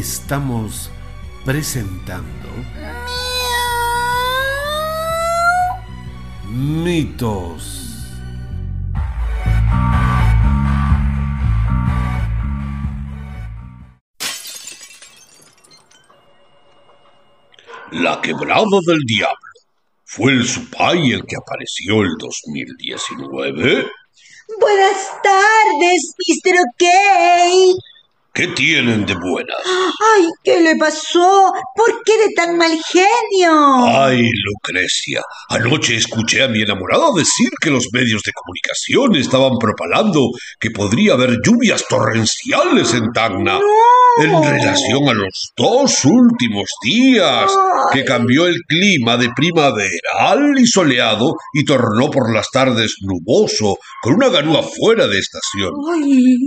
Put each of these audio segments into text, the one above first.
estamos presentando mitos. La quebrada del diablo. ¿Fue el Supay el que apareció el 2019? Buenas tardes, Mr. OK. ¿Qué tienen de buenas? Ay, ¿qué le pasó? ¿Por qué de tan mal genio? Ay, Lucrecia, anoche escuché a mi enamorada decir que los medios de comunicación estaban propalando que podría haber lluvias torrenciales en Tacna. En relación a los dos últimos días, que cambió el clima de primaveral y soleado y tornó por las tardes nuboso, con una ganúa fuera de estación,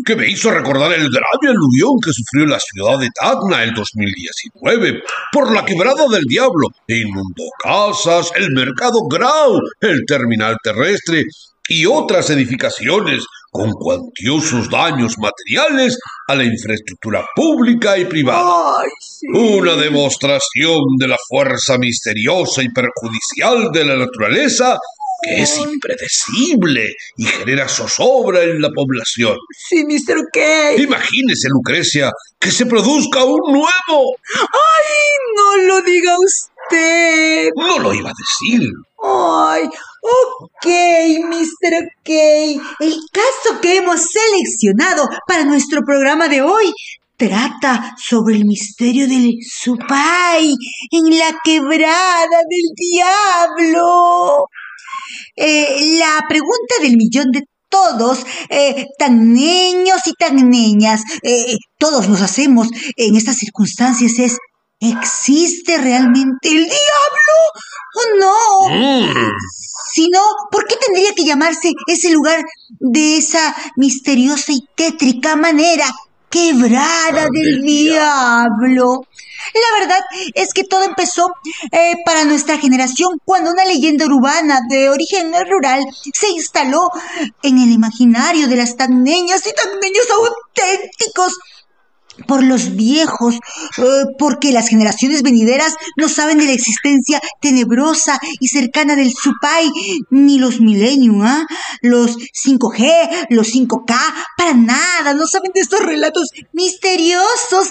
que me hizo recordar el grave aluvión que sufrió la ciudad de Tacna el 2019 por la quebrada del diablo e inundó casas, el mercado Grau, el terminal terrestre y otras edificaciones con cuantiosos daños materiales a la infraestructura pública y privada. Una demostración de la fuerza misteriosa y perjudicial de la naturaleza que es impredecible y genera zozobra en la población. Sí, Mr. OK. Imagínese, Lucrecia, que se produzca un nuevo. ¡Ay, no lo diga usted! No lo iba a decir. ¡Ay! Ok, Mr. OK. El caso que hemos seleccionado para nuestro programa de hoy trata sobre el misterio del Supay en la quebrada del diablo. Eh, la pregunta del millón de todos, eh, tan niños y tan niñas, eh, todos nos hacemos en estas circunstancias es, ¿existe realmente el diablo o no? Mm. Si no, ¿por qué tendría que llamarse ese lugar de esa misteriosa y tétrica manera? Quebrada del diablo. La verdad es que todo empezó eh, para nuestra generación cuando una leyenda urbana de origen rural se instaló en el imaginario de las tan niñas y tan niños auténticos por los viejos, eh, porque las generaciones venideras no saben de la existencia tenebrosa y cercana del Supay, ni los Millennium, ¿ah? los 5G, los 5K, para nada, no saben de estos relatos misteriosos.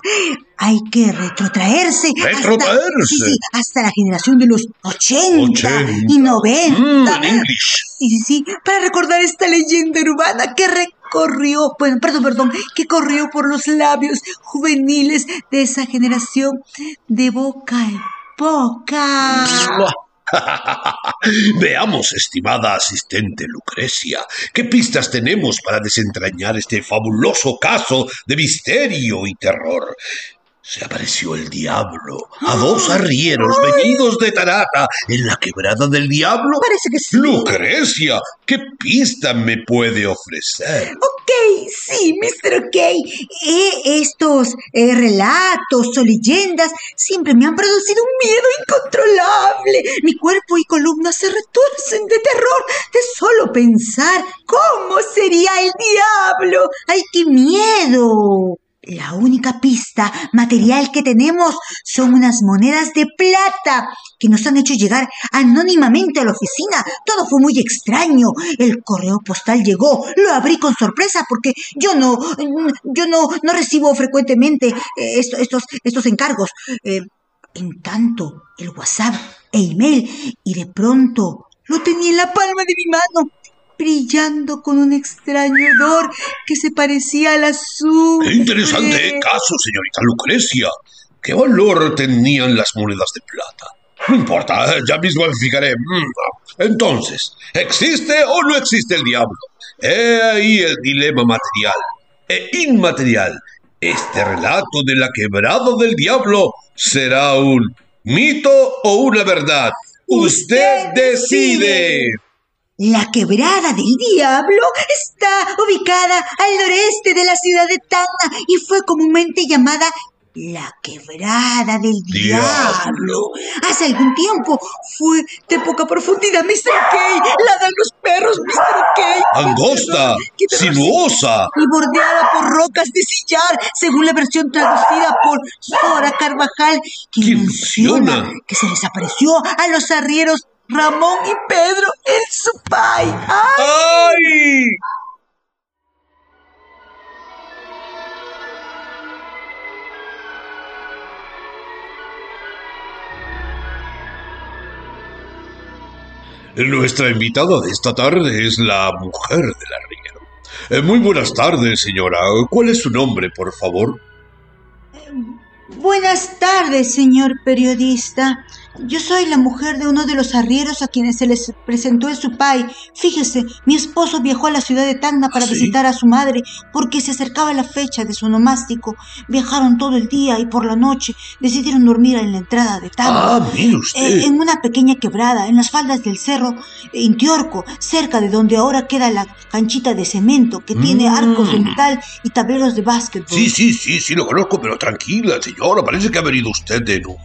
Hay que retrotraerse. ¿Retrotraerse? Hasta, sí, sí, hasta la generación de los 80, 80. y 90. Mm, en. Sí, sí, sí, para recordar esta leyenda urbana que recorrió, bueno, perdón, perdón, que corrió por los labios juveniles de esa generación de boca en boca. Veamos, estimada asistente Lucrecia, qué pistas tenemos para desentrañar este fabuloso caso de misterio y terror. Se apareció el diablo a dos arrieros venidos de Tarata en la quebrada del diablo. Parece que sí. Lucrecia, ¿qué pista me puede ofrecer? Ok, sí, Mr. OK. Eh, estos eh, relatos o leyendas siempre me han producido un miedo incontrolable. Mi cuerpo y columnas se retuercen de terror de solo pensar cómo sería el diablo. ¡Ay, qué miedo! La única pista material que tenemos son unas monedas de plata que nos han hecho llegar anónimamente a la oficina. Todo fue muy extraño. El correo postal llegó, lo abrí con sorpresa porque yo no, yo no, no recibo frecuentemente eh, esto- estos, estos encargos. Eh, en tanto, el WhatsApp e email y de pronto lo tenía en la palma de mi mano, brillando con un extraño odor que se parecía al azul. Qué interesante caso, señorita Lucrecia. ¿Qué valor tenían las monedas de plata? No importa, ya mismo fijaré. Mm, Entonces, ¿existe o no existe el diablo? He ahí el dilema material e inmaterial. Este relato de la quebrada del diablo será un mito o una verdad. Usted decide. La quebrada del diablo está ubicada al noreste de la ciudad de Tacna y fue comúnmente llamada la quebrada del Diablo. diablo. Hace algún tiempo fue de poca profundidad, Mr. Kay. La dan los perros, Mr. Kay. Angosta, sinuosa. Y bordeada por rocas de sillar, según la versión traducida por Sora Carvajal, quien ¿Quién menciona que se les apareció a los arrieros Ramón y Pedro en su pay. ¡Ay! ¡Ay! Nuestra invitada de esta tarde es la mujer del arriero. Eh, muy buenas tardes, señora. ¿Cuál es su nombre, por favor? Buenas tardes, señor periodista. Yo soy la mujer de uno de los arrieros a quienes se les presentó el supay. Fíjese, mi esposo viajó a la ciudad de Tacna para ¿Sí? visitar a su madre porque se acercaba la fecha de su onomástico. Viajaron todo el día y por la noche decidieron dormir en la entrada de Tacna. Ah, mire usted. Eh, en una pequeña quebrada, en las faldas del cerro Intiorco, cerca de donde ahora queda la canchita de cemento que tiene Mm. arcos de metal y tableros de básquetbol. Sí, sí, sí, sí, lo conozco, pero tranquila, señora. Parece que ha venido usted en un,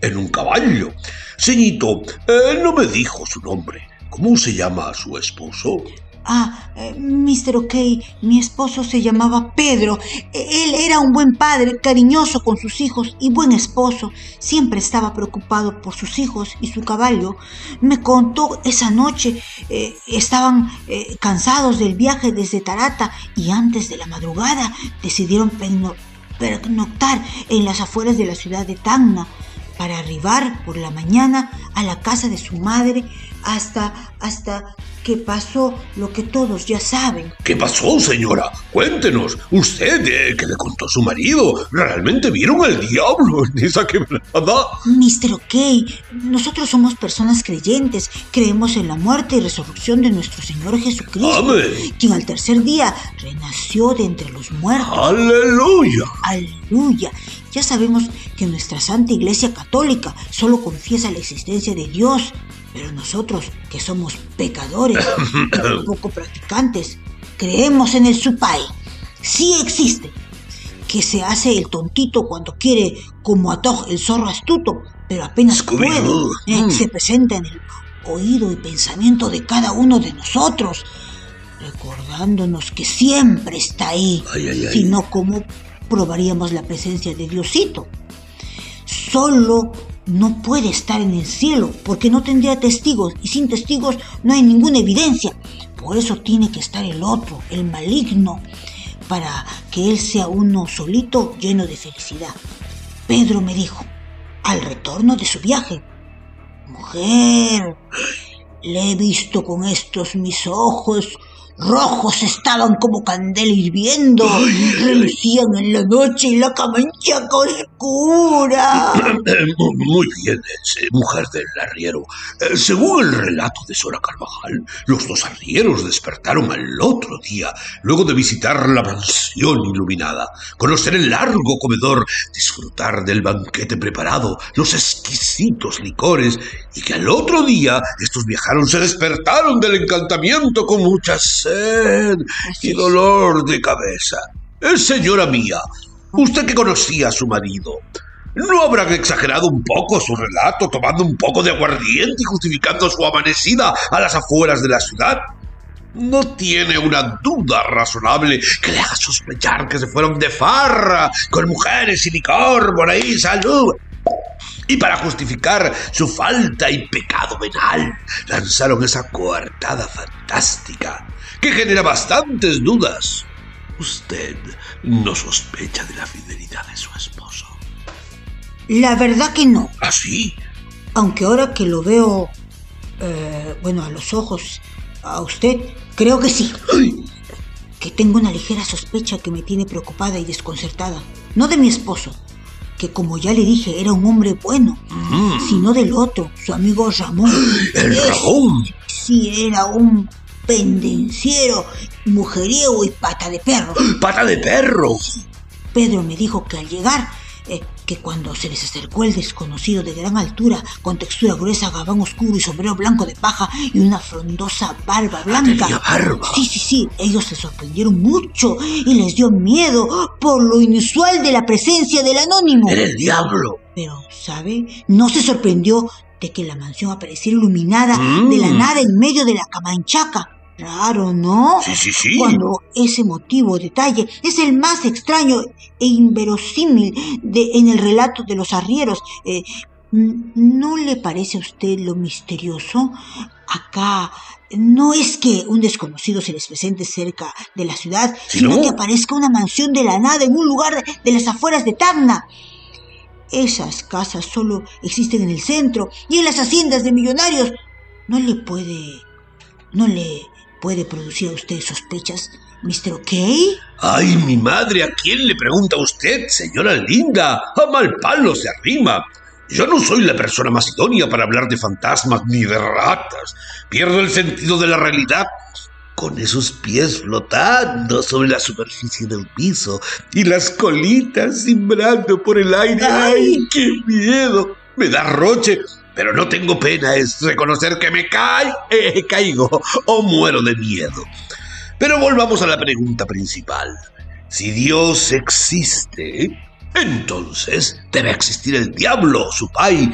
en un caballo. Señito, eh, no me dijo su nombre. ¿Cómo se llama su esposo? Ah, eh, Mr. OK, mi esposo se llamaba Pedro. E- Él era un buen padre, cariñoso con sus hijos y buen esposo. Siempre estaba preocupado por sus hijos y su caballo. Me contó esa noche, eh, estaban eh, cansados del viaje desde Tarata y antes de la madrugada decidieron perno- pernoctar en las afueras de la ciudad de Tacna para arribar por la mañana a la casa de su madre hasta hasta que pasó lo que todos ya saben. ¿Qué pasó, señora? Cuéntenos. Usted, eh, que le contó a su marido, ¿realmente vieron al diablo en esa quebrada? Mr. OK, nosotros somos personas creyentes, creemos en la muerte y resurrección de nuestro Señor Jesucristo, Amén. quien al tercer día renació de entre los muertos. Aleluya. Aleluya. Ya sabemos que nuestra Santa Iglesia Católica solo confiesa la existencia de Dios, pero nosotros, que somos pecadores poco practicantes, creemos en el supay. Sí existe. Que se hace el tontito cuando quiere, como Atoj el zorro astuto, pero apenas puede. Eh, Mm. Se presenta en el oído y pensamiento de cada uno de nosotros, recordándonos que siempre está ahí. Ay, ay, ay. Si no, ¿cómo probaríamos la presencia de Diosito? Solo no puede estar en el cielo porque no tendría testigos y sin testigos no hay ninguna evidencia. Por eso tiene que estar el otro, el maligno, para que él sea uno solito lleno de felicidad. Pedro me dijo, al retorno de su viaje, mujer, le he visto con estos mis ojos. Rojos estaban como candela hirviendo, relucían en la noche y la camanchaca oscura. Muy bien, eh, mujer del arriero. Eh, Según el relato de Sora Carvajal, los dos arrieros despertaron al otro día, luego de visitar la mansión iluminada, conocer el largo comedor, disfrutar del banquete preparado, los exquisitos licores, y que al otro día estos viajaron se despertaron del encantamiento con mucha sed y dolor de cabeza. Eh, señora mía, usted que conocía a su marido, ¿No habrán exagerado un poco su relato, tomando un poco de aguardiente y justificando su amanecida a las afueras de la ciudad? ¿No tiene una duda razonable que le haga sospechar que se fueron de farra con mujeres y licor por ahí, salud? Y para justificar su falta y pecado venal, lanzaron esa coartada fantástica que genera bastantes dudas. Usted no sospecha de la fidelidad de su esposo. La verdad que no, ¿Así? aunque ahora que lo veo, eh, bueno, a los ojos, a usted, creo que sí. Ay, que tengo una ligera sospecha que me tiene preocupada y desconcertada. No de mi esposo, que como ya le dije era un hombre bueno, sino del otro, su amigo Ramón. el Ramón. Sí era un pendenciero, mujeriego y pata de perro. Pata de perro. Pedro me dijo que al llegar, eh, que cuando se les acercó el desconocido de gran altura, con textura gruesa, gabán oscuro y sombrero blanco de paja y una frondosa barba blanca. ¿Tenía barba? Sí, sí, sí, ellos se sorprendieron mucho y les dio miedo por lo inusual de la presencia del anónimo. Era el diablo. Pero, ¿sabe? No se sorprendió de que la mansión apareciera iluminada Mm. de la nada en medio de la camanchaca. Raro, ¿no? Sí, sí, sí. Cuando ese motivo o detalle es el más extraño e inverosímil de, en el relato de los arrieros, eh, ¿no le parece a usted lo misterioso? Acá no es que un desconocido se les presente cerca de la ciudad, sino ¿no? que aparezca una mansión de la nada en un lugar de, de las afueras de Tacna. Esas casas solo existen en el centro y en las haciendas de millonarios. ¿No le puede... no le puede producir a usted sospechas, Mr. O'Kay? Ay, mi madre, ¿a quién le pregunta usted, señora linda? A mal palo se arrima. Yo no soy la persona más idónea para hablar de fantasmas ni de ratas. Pierdo el sentido de la realidad. Con esos pies flotando sobre la superficie del piso y las colitas cimbrando por el aire. ¡Ay, qué miedo! Me da roche, pero no tengo pena, es reconocer que me cae, eh, caigo o muero de miedo. Pero volvamos a la pregunta principal. Si Dios existe, entonces debe existir el diablo, su pai,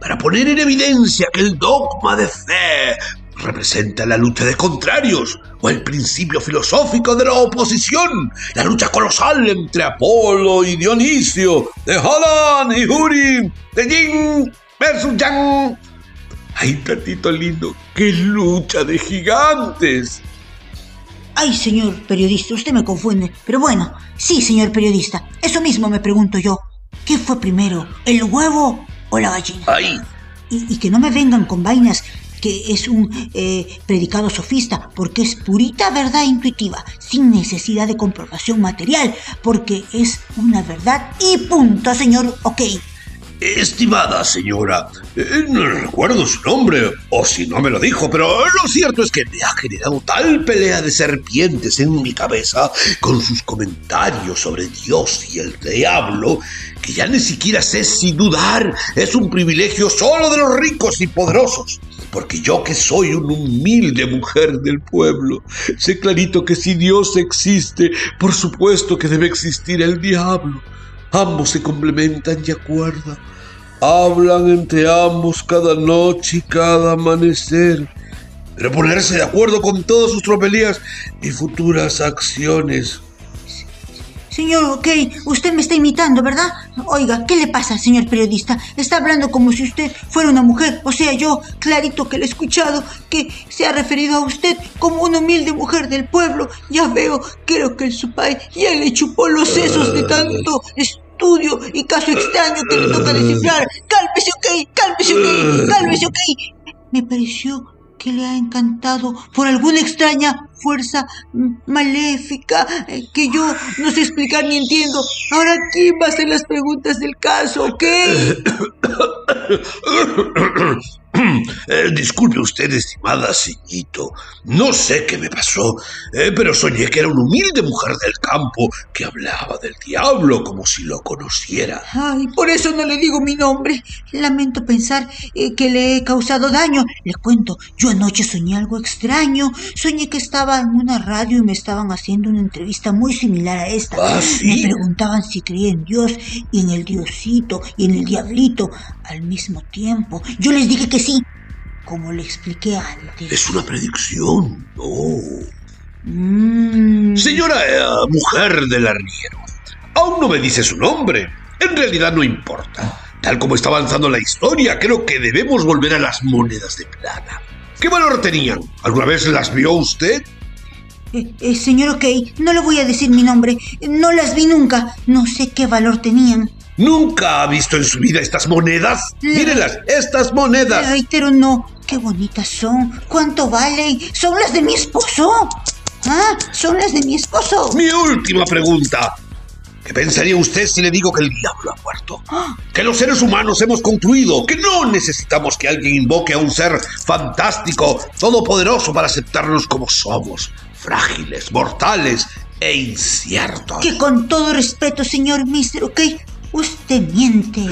para poner en evidencia que el dogma de fe representa la lucha de contrarios o el principio filosófico de la oposición, la lucha colosal entre Apolo y Dionisio, de Holland y Huri, de Yin versus Yang. Ay, tatito lindo, qué lucha de gigantes. Ay, señor periodista, usted me confunde. Pero bueno, sí, señor periodista, eso mismo me pregunto yo. ¿Qué fue primero, el huevo o la gallina? Ay, Y, y que no me vengan con vainas que es un eh, predicado sofista, porque es purita verdad intuitiva, sin necesidad de comprobación material, porque es una verdad y punto, señor. Ok. Estimada señora, eh, no recuerdo su nombre, o si no me lo dijo, pero lo cierto es que me ha generado tal pelea de serpientes en mi cabeza con sus comentarios sobre Dios y el diablo, que ya ni siquiera sé si dudar es un privilegio solo de los ricos y poderosos. Porque yo que soy una humilde mujer del pueblo, sé clarito que si Dios existe, por supuesto que debe existir el diablo. Ambos se complementan y acuerdan. Hablan entre ambos cada noche y cada amanecer. Pero ponerse de acuerdo con todas sus tropelías y futuras acciones. Señor, ok, usted me está imitando, ¿verdad? Oiga, ¿qué le pasa, señor periodista? Está hablando como si usted fuera una mujer. O sea, yo, clarito que le he escuchado, que se ha referido a usted como una humilde mujer del pueblo. Ya veo, creo que el supay ya le chupó los sesos de tanto estudio y caso extraño que le toca descifrar. Cálmese, ok, cálmese, ok, cálmese, ok. Me pareció que le ha encantado por alguna extraña fuerza maléfica eh, que yo no sé explicar ni entiendo. Ahora, ¿quién va a hacer las preguntas del caso, ok? Eh, disculpe usted, estimada ceñito. No sé qué me pasó, eh, pero soñé que era una humilde mujer del campo que hablaba del diablo como si lo conociera. Ay, por eso no le digo mi nombre. Lamento pensar eh, que le he causado daño. Le cuento, yo anoche soñé algo extraño. Soñé que estaba en una radio y me estaban haciendo una entrevista muy similar a esta. ¿Ah, sí? Me preguntaban si creía en Dios y en el Diosito y en el Diablito al mismo tiempo. Yo les dije que sí, como le expliqué antes. Es una predicción. Oh. Mm, Señora eh, mujer del arriero, aún no me dice su nombre. En realidad no importa. Tal como está avanzando la historia, creo que debemos volver a las monedas de plata. ¿Qué valor tenían? ¿Alguna vez las vio usted? eh, eh, señor OK, no le voy a decir mi nombre. No las vi nunca. No sé qué valor tenían. ¿Nunca ha visto en su vida estas monedas? Le- Mírenlas, estas Le monedas. reitero, no. Qué bonitas son. ¿Cuánto valen? ¿Son las de mi esposo? ¿Ah? ¿Son las de mi esposo? Mi última pregunta. ¿Qué pensaría usted si le digo que el diablo ha muerto? Que los seres humanos hemos concluido que no necesitamos que alguien invoque a un ser fantástico, todopoderoso para aceptarnos como somos, frágiles, mortales e inciertos. Que con todo respeto, señor Mr. OK, Usted miente.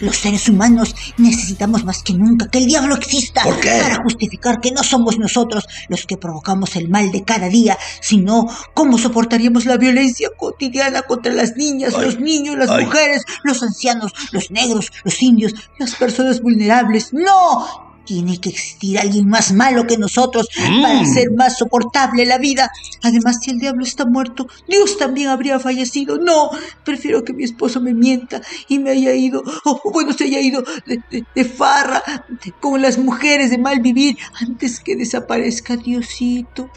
Los seres humanos necesitamos más que nunca que el diablo exista ¿Por qué? para justificar que no somos nosotros los que provocamos el mal de cada día, sino cómo soportaríamos la violencia cotidiana contra las niñas, Ay, los niños, las ay. mujeres, los ancianos, los negros, los indios, las personas vulnerables. No. Tiene que existir alguien más malo que nosotros Mm. para hacer más soportable la vida. Además, si el diablo está muerto, Dios también habría fallecido. No, prefiero que mi esposo me mienta y me haya ido, o bueno, se haya ido de, de- de farra con las mujeres de mal vivir antes que desaparezca Diosito.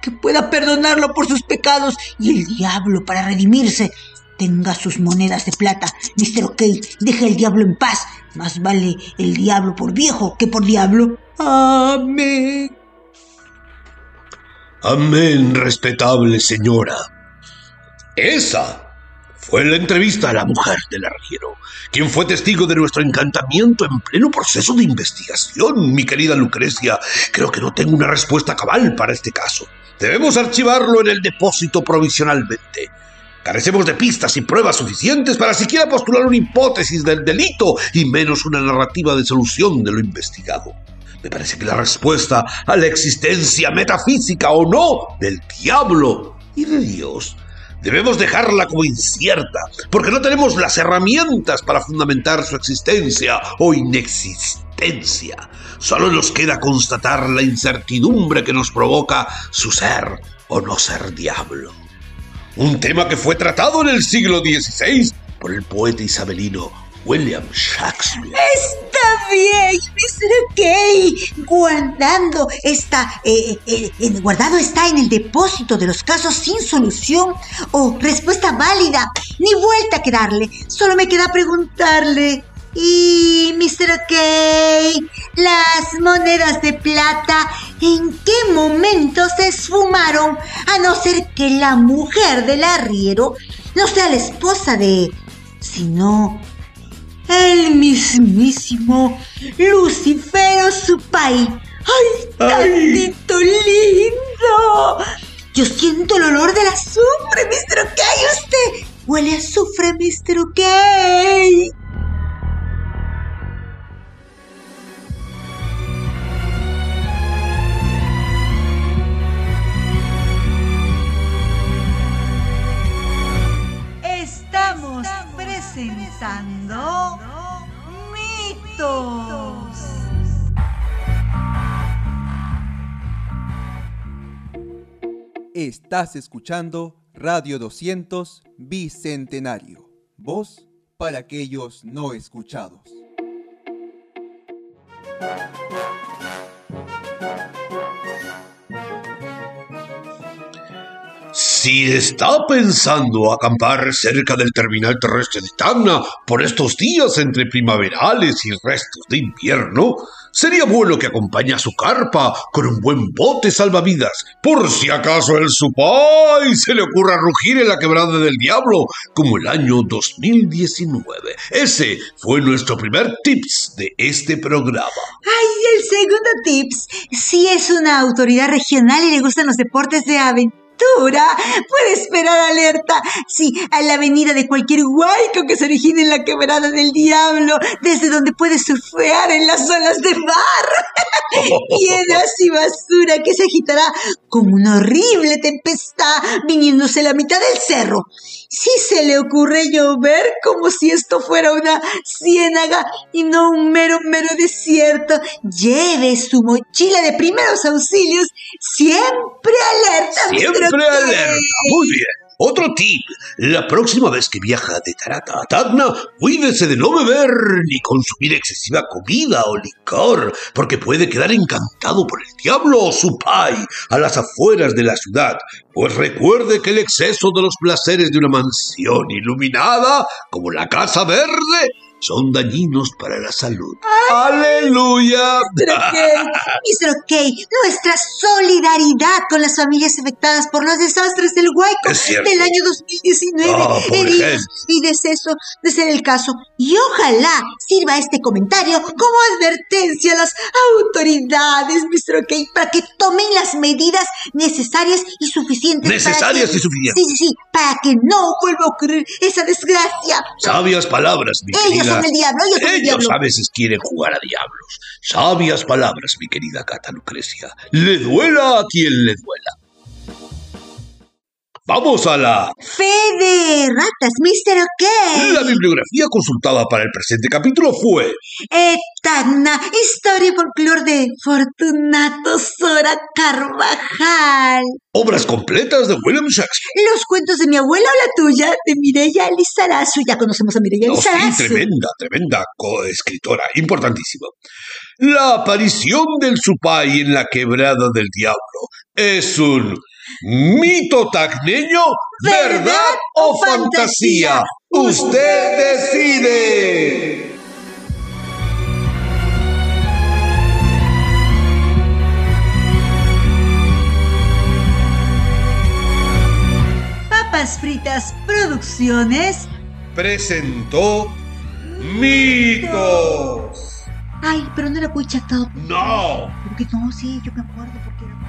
Que pueda perdonarlo por sus pecados y el diablo para redimirse tenga sus monedas de plata. Mr. OK, deje el diablo en paz. Más vale el diablo por viejo que por diablo. Amén. Amén, respetable señora. Esa fue la entrevista a la mujer del arriero, quien fue testigo de nuestro encantamiento en pleno proceso de investigación. Mi querida Lucrecia, creo que no tengo una respuesta cabal para este caso. Debemos archivarlo en el depósito provisionalmente. Carecemos de pistas y pruebas suficientes para siquiera postular una hipótesis del delito y menos una narrativa de solución de lo investigado. Me parece que la respuesta a la existencia metafísica o no del diablo y de Dios debemos dejarla como incierta, porque no tenemos las herramientas para fundamentar su existencia o inexistencia. Solo nos queda constatar la incertidumbre que nos provoca su ser o no ser diablo. Un tema que fue tratado en el siglo XVI por el poeta isabelino William Shakespeare. Está bien, Mr. OK. Guardando está, eh, eh, eh, guardado está en el depósito de los casos sin solución o respuesta válida. Ni vuelta que darle. Solo me queda preguntarle. Y, Mr. OK, las monedas de plata, ¿en qué momento se esfumaron? A no ser que la mujer del arriero no sea la esposa de... sino el mismísimo Lucifero Supai. ¡Ay, tantito lindo! Yo siento el olor del azufre, Mr. OK. Usted huele a azufre, Mr. OK. Estás escuchando Radio 200 Bicentenario. Voz para aquellos no escuchados. Si está pensando acampar cerca del terminal terrestre de Tacna por estos días entre primaverales y restos de invierno, sería bueno que acompañe a su carpa con un buen bote salvavidas, por si acaso el supay se le ocurra rugir en la quebrada del diablo, como el año 2019. Ese fue nuestro primer tips de este programa. Ay, el segundo tips. Si es una autoridad regional y le gustan los deportes de aventura, puede esperar alerta. Sí, a la avenida de cualquier huaico que se origine en la quebrada del diablo, desde donde puede surfear en las olas de mar. Piedras y basura que se agitará como una horrible tempestad viniéndose la mitad del cerro. Si se le ocurre llover como si esto fuera una ciénaga y no un mero, mero desierto, lleve su mochila de primeros auxilios siempre alerta. Siempre alerta. Muy bien. Otro tip. La próxima vez que viaja de Tarata a Tacna, cuídese de no beber ni consumir excesiva comida o licor, porque puede quedar encantado por el diablo o su pai a las afueras de la ciudad. Pues recuerde que el exceso de los placeres de una mansión iluminada, como la Casa Verde, son dañinos para la salud. ¡Aleluya! Mr. Kay, Mr. Kay, nuestra solidaridad con las familias afectadas por los desastres del Huayco del año 2019, Ah, pobre heridos gente. y deceso de ser el caso. Y ojalá sirva este comentario como advertencia a las autoridades, Mr. Kay, para que tomen las medidas necesarias y suficientes. Necesarias que- y suficientes. Sí, sí, sí, para que no vuelva a ocurrir esa desgracia. Sabias palabras, mi Ellos son el diablo, diablo. a veces quieren jugar a diablos. Sabias palabras, mi querida Cata Lucrecia. Le duela a quien le duela. Vamos a la... Fe de ratas, Mr. OK. La bibliografía consultada para el presente capítulo fue Etagna, historia y folclor de Fortunato Sora Carvajal. Obras completas de William Shakespeare. Los cuentos de mi abuela o la tuya, de Mireya Lizarazu. Ya conocemos a Mireya Oh, sí, tremenda, tremenda coescritora, importantísima. La aparición del Supay en la quebrada del diablo es un mito tacneño, verdad o fantasía. Usted decide. Papas Fritas Producciones. Presentó mitos. Ay, pero no era muy chatado. No. Porque no, sí, yo me acuerdo porque era...